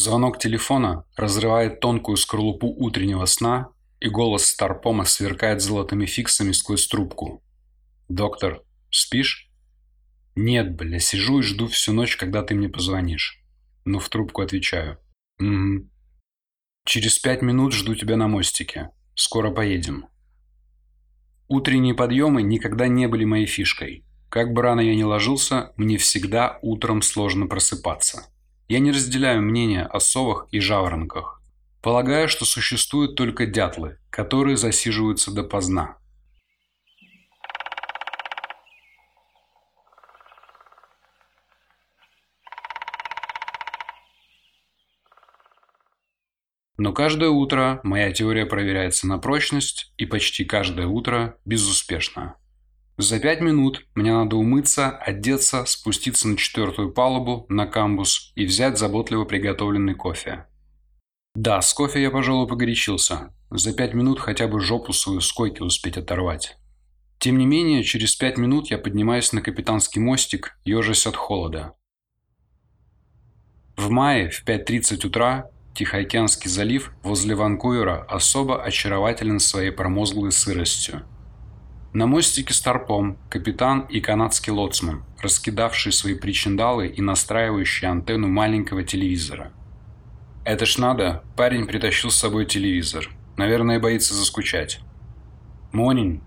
Звонок телефона разрывает тонкую скорлупу утреннего сна, и голос Старпома сверкает золотыми фиксами сквозь трубку. «Доктор, спишь?» «Нет, бля, сижу и жду всю ночь, когда ты мне позвонишь». Но в трубку отвечаю. «Угу». «Через пять минут жду тебя на мостике. Скоро поедем». Утренние подъемы никогда не были моей фишкой. Как бы рано я ни ложился, мне всегда утром сложно просыпаться. Я не разделяю мнения о совах и жаворонках. Полагаю, что существуют только дятлы, которые засиживаются допоздна. Но каждое утро моя теория проверяется на прочность, и почти каждое утро безуспешно. За пять минут мне надо умыться, одеться, спуститься на четвертую палубу, на камбус и взять заботливо приготовленный кофе. Да, с кофе я, пожалуй, погорячился. За пять минут хотя бы жопу свою с койки успеть оторвать. Тем не менее, через пять минут я поднимаюсь на капитанский мостик, ежась от холода. В мае в 5.30 утра Тихоокеанский залив возле Ванкувера особо очарователен своей промозглой сыростью. На мостике Старпом капитан и канадский лоцман, раскидавшие свои причиндалы и настраивающие антенну маленького телевизора. Это ж надо, парень притащил с собой телевизор. Наверное, боится заскучать. Morning.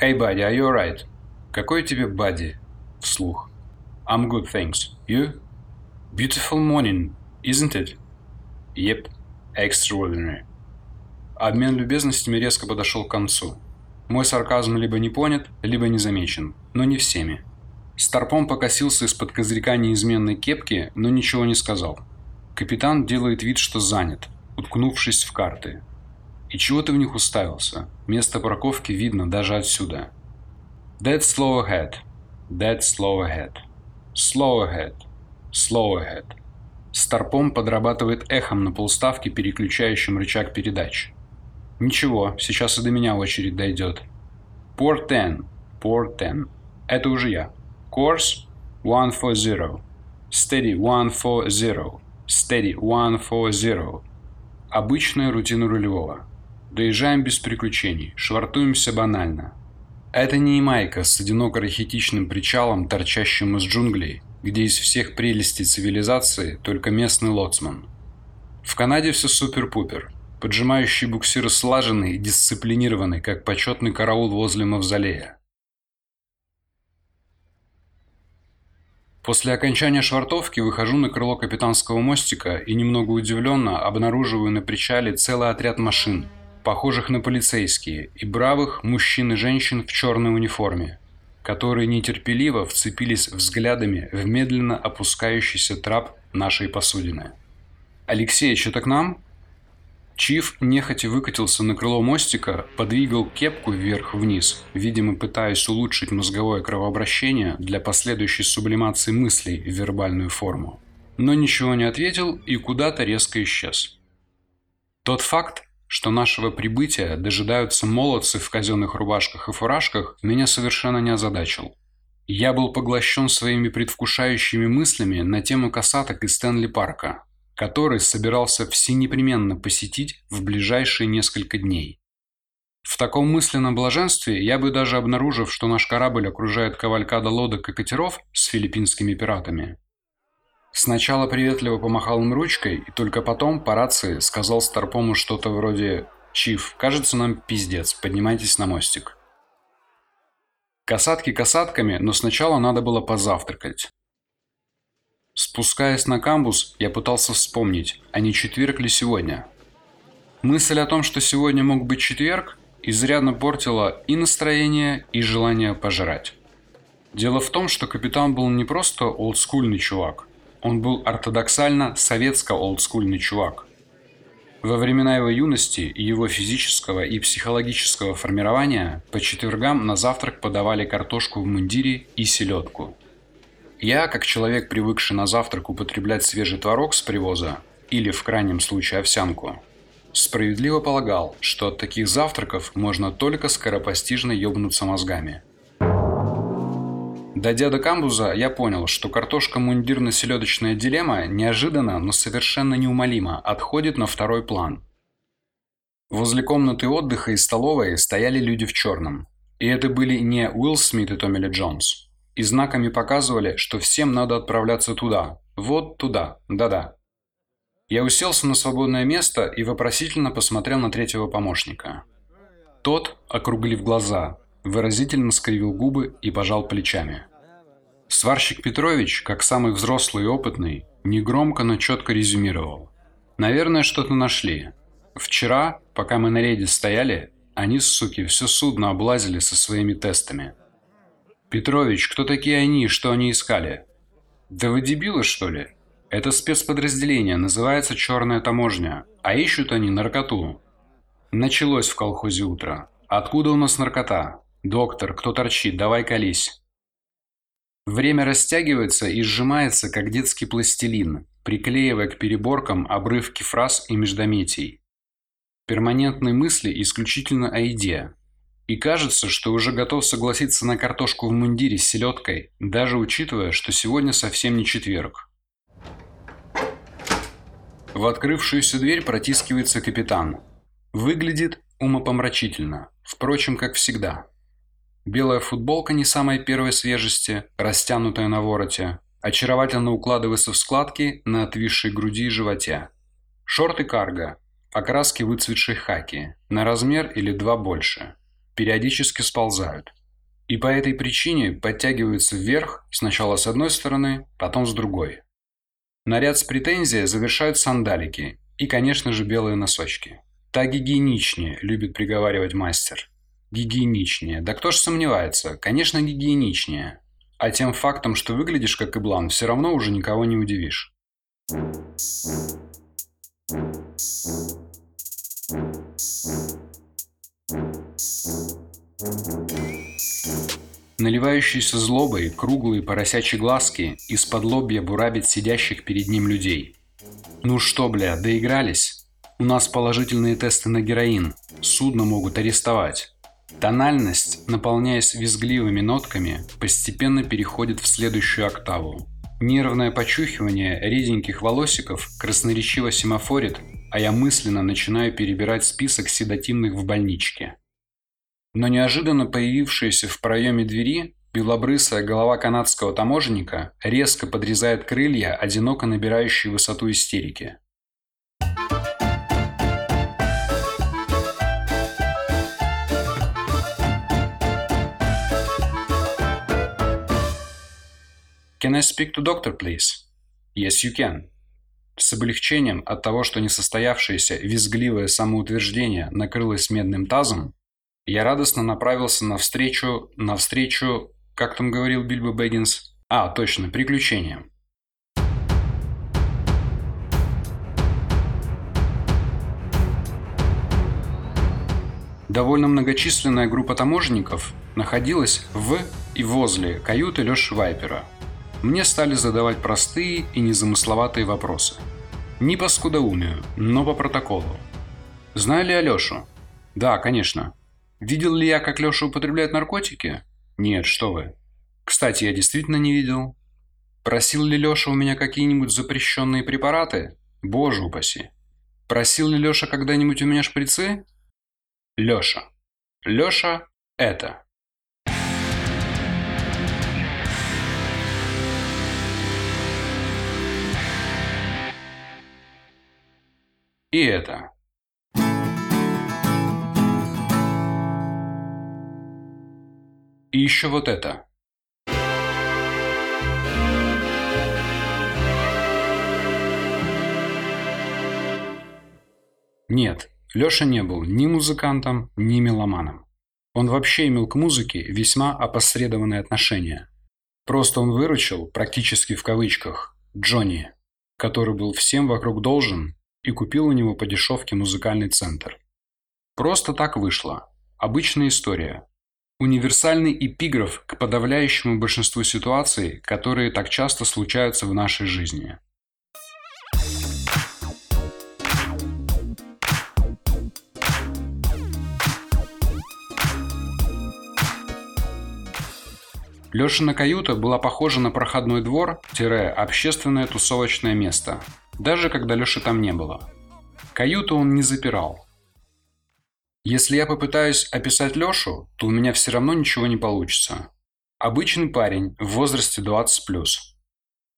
Hey, buddy, are you alright? Какой тебе buddy? Вслух. I'm good, thanks. You? Beautiful morning, isn't it? Yep. Extraordinary. Обмен любезностями резко подошел к концу. Мой сарказм либо не понят, либо не замечен, но не всеми. Старпом покосился из-под козырька неизменной кепки, но ничего не сказал. Капитан делает вид, что занят, уткнувшись в карты. И чего ты в них уставился? Место парковки видно даже отсюда. That's slow ahead. That's slow ahead. Slow ahead. Slow ahead. Старпом подрабатывает эхом на полставки, переключающим рычаг передач. Ничего, сейчас и до меня очередь дойдет. Port 10. Port 10. Это уже я. Course 140. Steady 140. Steady 140. Обычная рутина рулевого. Доезжаем без приключений, швартуемся банально. Это не Ямайка с одиноко-рахитичным причалом, торчащим из джунглей, где из всех прелестей цивилизации только местный лоцман. В Канаде все супер-пупер – поджимающий буксир слаженный и дисциплинированный, как почетный караул возле мавзолея. После окончания швартовки выхожу на крыло капитанского мостика и немного удивленно обнаруживаю на причале целый отряд машин, похожих на полицейские, и бравых мужчин и женщин в черной униформе, которые нетерпеливо вцепились взглядами в медленно опускающийся трап нашей посудины. «Алексей, что-то к нам?» Чиф нехотя выкатился на крыло мостика, подвигал кепку вверх-вниз, видимо пытаясь улучшить мозговое кровообращение для последующей сублимации мыслей в вербальную форму. Но ничего не ответил и куда-то резко исчез. Тот факт, что нашего прибытия дожидаются молодцы в казенных рубашках и фуражках, меня совершенно не озадачил. Я был поглощен своими предвкушающими мыслями на тему касаток из Стэнли Парка, который собирался всенепременно посетить в ближайшие несколько дней. В таком мысленном блаженстве я бы даже обнаружив, что наш корабль окружает кавалькада лодок и катеров с филиппинскими пиратами. Сначала приветливо помахал им ручкой, и только потом по рации сказал Старпому что-то вроде «Чиф, кажется нам пиздец, поднимайтесь на мостик». Касатки касатками, но сначала надо было позавтракать. Спускаясь на камбус, я пытался вспомнить, а не четверг ли сегодня. Мысль о том, что сегодня мог быть четверг, изрядно портила и настроение, и желание пожрать. Дело в том, что капитан был не просто олдскульный чувак, он был ортодоксально советско-олдскульный чувак. Во времена его юности и его физического и психологического формирования по четвергам на завтрак подавали картошку в мундире и селедку – я, как человек, привыкший на завтрак употреблять свежий творог с привоза, или в крайнем случае овсянку, справедливо полагал, что от таких завтраков можно только скоропостижно ёбнуться мозгами. Дойдя до камбуза, я понял, что картошка-мундирно-селедочная дилемма неожиданно, но совершенно неумолимо отходит на второй план. Возле комнаты отдыха и столовой стояли люди в черном. И это были не Уилл Смит и Томми Ли Джонс. И знаками показывали, что всем надо отправляться туда. Вот туда. Да-да. Я уселся на свободное место и вопросительно посмотрел на третьего помощника. Тот, округлив глаза, выразительно скривил губы и пожал плечами. Сварщик Петрович, как самый взрослый и опытный, негромко, но четко резюмировал. «Наверное, что-то нашли. Вчера, пока мы на рейде стояли, они, суки, все судно облазили со своими тестами. Петрович, кто такие они, что они искали? Да вы дебилы, что ли? Это спецподразделение, называется «Черная таможня», а ищут они наркоту. Началось в колхозе утро. Откуда у нас наркота? «Доктор, кто торчит? Давай колись!» Время растягивается и сжимается, как детский пластилин, приклеивая к переборкам обрывки фраз и междометий. Перманентные мысли исключительно о еде. И кажется, что уже готов согласиться на картошку в мундире с селедкой, даже учитывая, что сегодня совсем не четверг. В открывшуюся дверь протискивается капитан. Выглядит умопомрачительно, впрочем, как всегда. Белая футболка не самой первой свежести, растянутая на вороте, очаровательно укладывается в складки на отвисшей груди и животе. Шорты карго, окраски выцветшей хаки, на размер или два больше, периодически сползают. И по этой причине подтягиваются вверх сначала с одной стороны, потом с другой. Наряд с претензией завершают сандалики и, конечно же, белые носочки. Так гигиеничнее, любит приговаривать мастер. Гигиеничнее. Да кто ж сомневается? Конечно, гигиеничнее. А тем фактом, что выглядишь как иблан, все равно уже никого не удивишь. Наливающиеся злобой круглые поросячьи глазки из-под лобья бурабит сидящих перед ним людей. «Ну что, бля, доигрались? У нас положительные тесты на героин. Судно могут арестовать». Тональность, наполняясь визгливыми нотками, постепенно переходит в следующую октаву. Нервное почухивание реденьких волосиков красноречиво семафорит, а я мысленно начинаю перебирать список седативных в больничке. Но неожиданно появившаяся в проеме двери белобрысая голова канадского таможенника резко подрезает крылья, одиноко набирающие высоту истерики. Can I speak to doctor, please? Yes, you can. С облегчением от того, что несостоявшееся визгливое самоутверждение накрылось медным тазом, я радостно направился навстречу, навстречу, как там говорил Бильбо Бэггинс, а, точно, приключениям. Довольно многочисленная группа таможенников находилась в и возле каюты Лёши Вайпера – мне стали задавать простые и незамысловатые вопросы. Не по скудоумию, но по протоколу. Знаю ли Алешу? Да, конечно. Видел ли я, как Леша употребляет наркотики? Нет, что вы. Кстати, я действительно не видел. Просил ли Леша у меня какие-нибудь запрещенные препараты? Боже упаси. Просил ли Леша когда-нибудь у меня шприцы? Леша. Леша – это. И это. И еще вот это. Нет, Лёша не был ни музыкантом, ни меломаном. Он вообще имел к музыке весьма опосредованное отношение. Просто он выручил, практически в кавычках, Джонни, который был всем вокруг должен и купил у него по дешевке музыкальный центр. Просто так вышло. Обычная история. Универсальный эпиграф к подавляющему большинству ситуаций, которые так часто случаются в нашей жизни. Лешина каюта была похожа на проходной двор-общественное тусовочное место, даже когда Леши там не было. Каюту он не запирал. Если я попытаюсь описать Лешу, то у меня все равно ничего не получится. Обычный парень в возрасте 20+.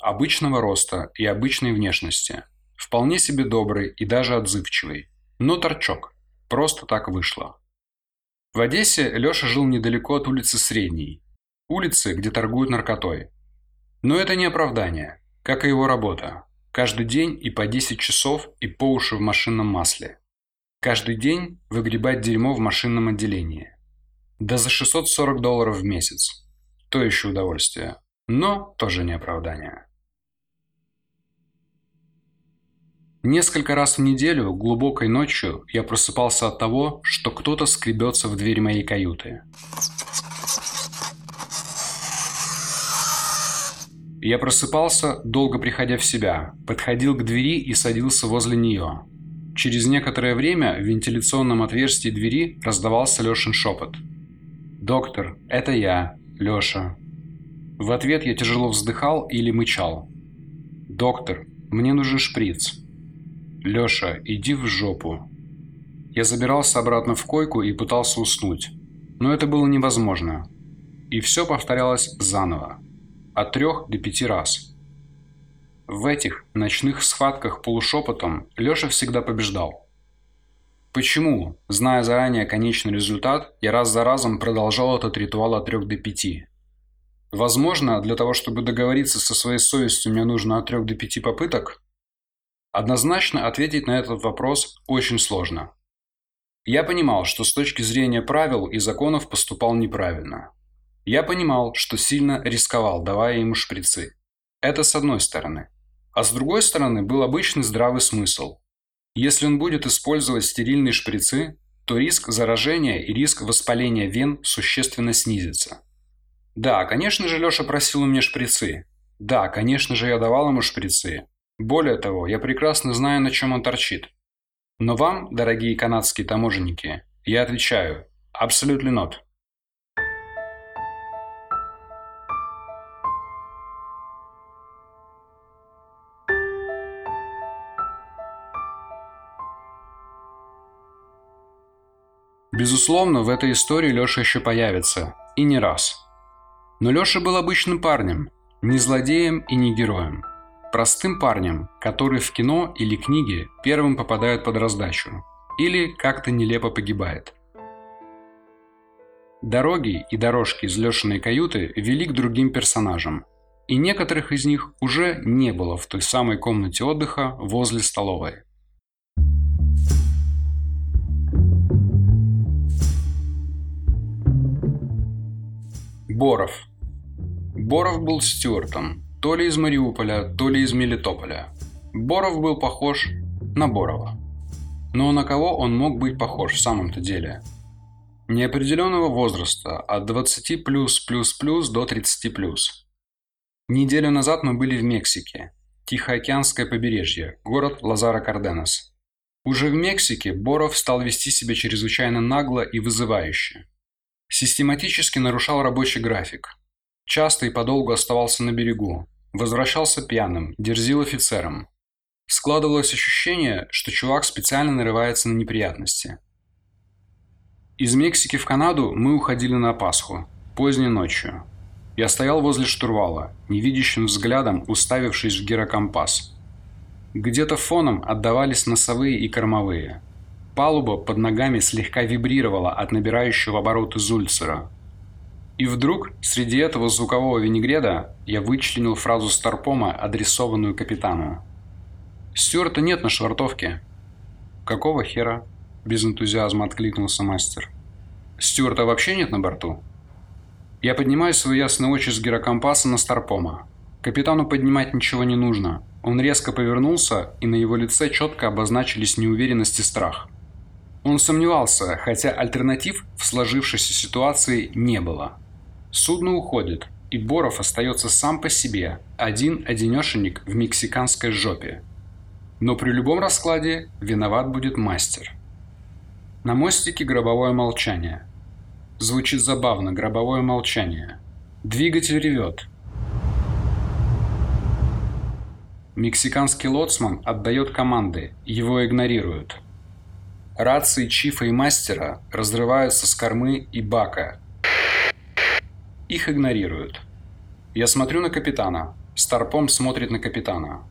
Обычного роста и обычной внешности. Вполне себе добрый и даже отзывчивый. Но торчок. Просто так вышло. В Одессе Леша жил недалеко от улицы Средней. Улицы, где торгуют наркотой. Но это не оправдание, как и его работа. Каждый день и по 10 часов и по уши в машинном масле. Каждый день выгребать дерьмо в машинном отделении. Да за 640 долларов в месяц. То еще удовольствие. Но тоже не оправдание. Несколько раз в неделю, глубокой ночью, я просыпался от того, что кто-то скребется в дверь моей каюты. Я просыпался, долго приходя в себя, подходил к двери и садился возле нее. Через некоторое время в вентиляционном отверстии двери раздавался Лешин шепот. «Доктор, это я, Леша». В ответ я тяжело вздыхал или мычал. «Доктор, мне нужен шприц». «Леша, иди в жопу». Я забирался обратно в койку и пытался уснуть. Но это было невозможно. И все повторялось заново. От трех до пяти раз. В этих ночных схватках полушепотом Леша всегда побеждал. Почему, зная заранее конечный результат, я раз за разом продолжал этот ритуал от 3 до 5? Возможно, для того, чтобы договориться со своей совестью, мне нужно от 3 до 5 попыток? Однозначно ответить на этот вопрос очень сложно. Я понимал, что с точки зрения правил и законов поступал неправильно. Я понимал, что сильно рисковал, давая ему шприцы. Это с одной стороны. А с другой стороны, был обычный здравый смысл. Если он будет использовать стерильные шприцы, то риск заражения и риск воспаления вен существенно снизится. Да, конечно же, Леша просил у меня шприцы. Да, конечно же, я давал ему шприцы. Более того, я прекрасно знаю, на чем он торчит. Но вам, дорогие канадские таможенники, я отвечаю – абсолютно not. Безусловно, в этой истории Леша еще появится. И не раз. Но Леша был обычным парнем. Не злодеем и не героем. Простым парнем, который в кино или книге первым попадает под раздачу. Или как-то нелепо погибает. Дороги и дорожки из Лешиной каюты вели к другим персонажам. И некоторых из них уже не было в той самой комнате отдыха возле столовой. Боров. Боров был стюартом, то ли из Мариуполя, то ли из Мелитополя. Боров был похож на Борова. Но на кого он мог быть похож в самом-то деле? Неопределенного возраста, от 20 плюс плюс плюс до 30 плюс. Неделю назад мы были в Мексике. Тихоокеанское побережье, город Лазара Карденас. Уже в Мексике Боров стал вести себя чрезвычайно нагло и вызывающе. Систематически нарушал рабочий график. Часто и подолгу оставался на берегу. Возвращался пьяным, дерзил офицерам. Складывалось ощущение, что чувак специально нарывается на неприятности. Из Мексики в Канаду мы уходили на Пасху, поздней ночью. Я стоял возле штурвала, невидящим взглядом уставившись в гирокомпас. Где-то фоном отдавались носовые и кормовые – Палуба под ногами слегка вибрировала от набирающего обороты Зульцера. И вдруг, среди этого звукового винегреда, я вычленил фразу Старпома, адресованную капитану. «Стюарта нет на швартовке». «Какого хера?» – без энтузиазма откликнулся мастер. «Стюарта вообще нет на борту?» Я поднимаю свои ясные очи с гирокомпаса на Старпома. Капитану поднимать ничего не нужно. Он резко повернулся, и на его лице четко обозначились неуверенность и страх – он сомневался, хотя альтернатив в сложившейся ситуации не было. Судно уходит, и Боров остается сам по себе, один-одинешенек в мексиканской жопе. Но при любом раскладе виноват будет мастер. На мостике гробовое молчание. Звучит забавно, гробовое молчание. Двигатель ревет. Мексиканский лоцман отдает команды, его игнорируют. Рации Чифа и Мастера разрываются с кормы и бака. Их игнорируют. Я смотрю на капитана. Старпом смотрит на капитана.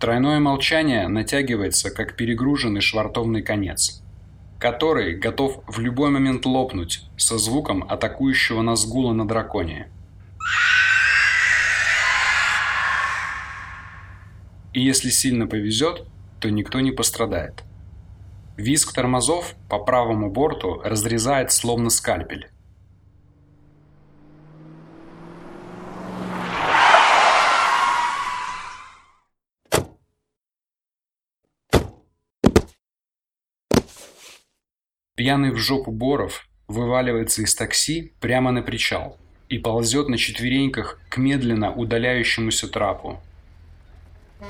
Тройное молчание натягивается, как перегруженный швартовный конец, который готов в любой момент лопнуть со звуком атакующего нас гула на драконе. И если сильно повезет, то никто не пострадает. Визг тормозов по правому борту разрезает словно скальпель. Пьяный в жопу Боров вываливается из такси прямо на причал и ползет на четвереньках к медленно удаляющемуся трапу.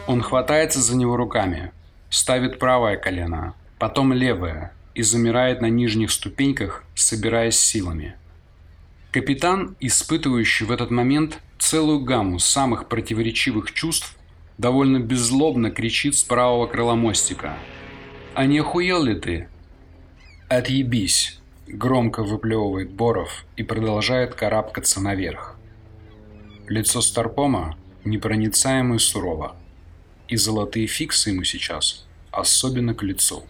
Он хватается за него руками, ставит правое колено, потом левое и замирает на нижних ступеньках, собираясь силами. Капитан, испытывающий в этот момент целую гамму самых противоречивых чувств, довольно беззлобно кричит с правого крыла мостика. «А не охуел ли ты? «Отъебись!» – громко выплевывает Боров и продолжает карабкаться наверх. Лицо Старпома непроницаемо и сурово, и золотые фиксы ему сейчас особенно к лицу.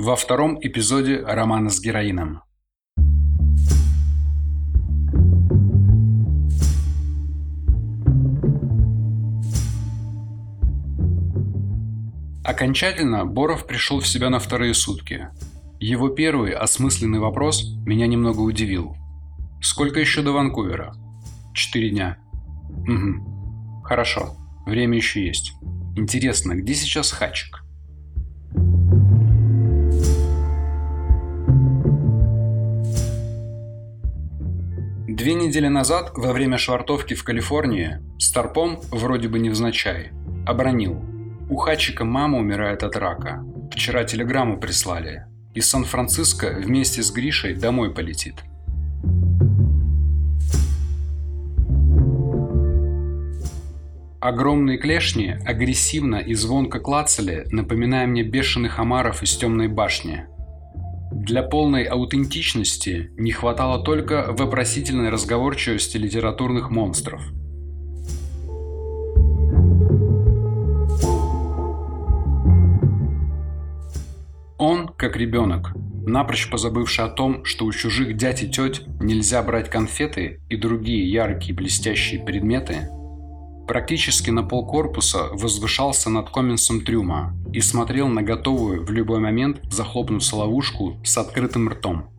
Во втором эпизоде романа с героином – Окончательно Боров пришел в себя на вторые сутки. Его первый осмысленный вопрос меня немного удивил. Сколько еще до Ванкувера? Четыре дня. Угу. Хорошо. Время еще есть. Интересно, где сейчас Хачик? Две недели назад, во время швартовки в Калифорнии, Старпом, вроде бы невзначай, обронил – у Хачика мама умирает от рака. Вчера телеграмму прислали. Из Сан-Франциско вместе с Гришей домой полетит. Огромные клешни агрессивно и звонко клацали, напоминая мне бешеных омаров из темной башни. Для полной аутентичности не хватало только вопросительной разговорчивости литературных монстров – Он, как ребенок, напрочь позабывший о том, что у чужих дядь и теть нельзя брать конфеты и другие яркие блестящие предметы, практически на полкорпуса возвышался над коминсом трюма и смотрел на готовую в любой момент захлопнуться ловушку с открытым ртом.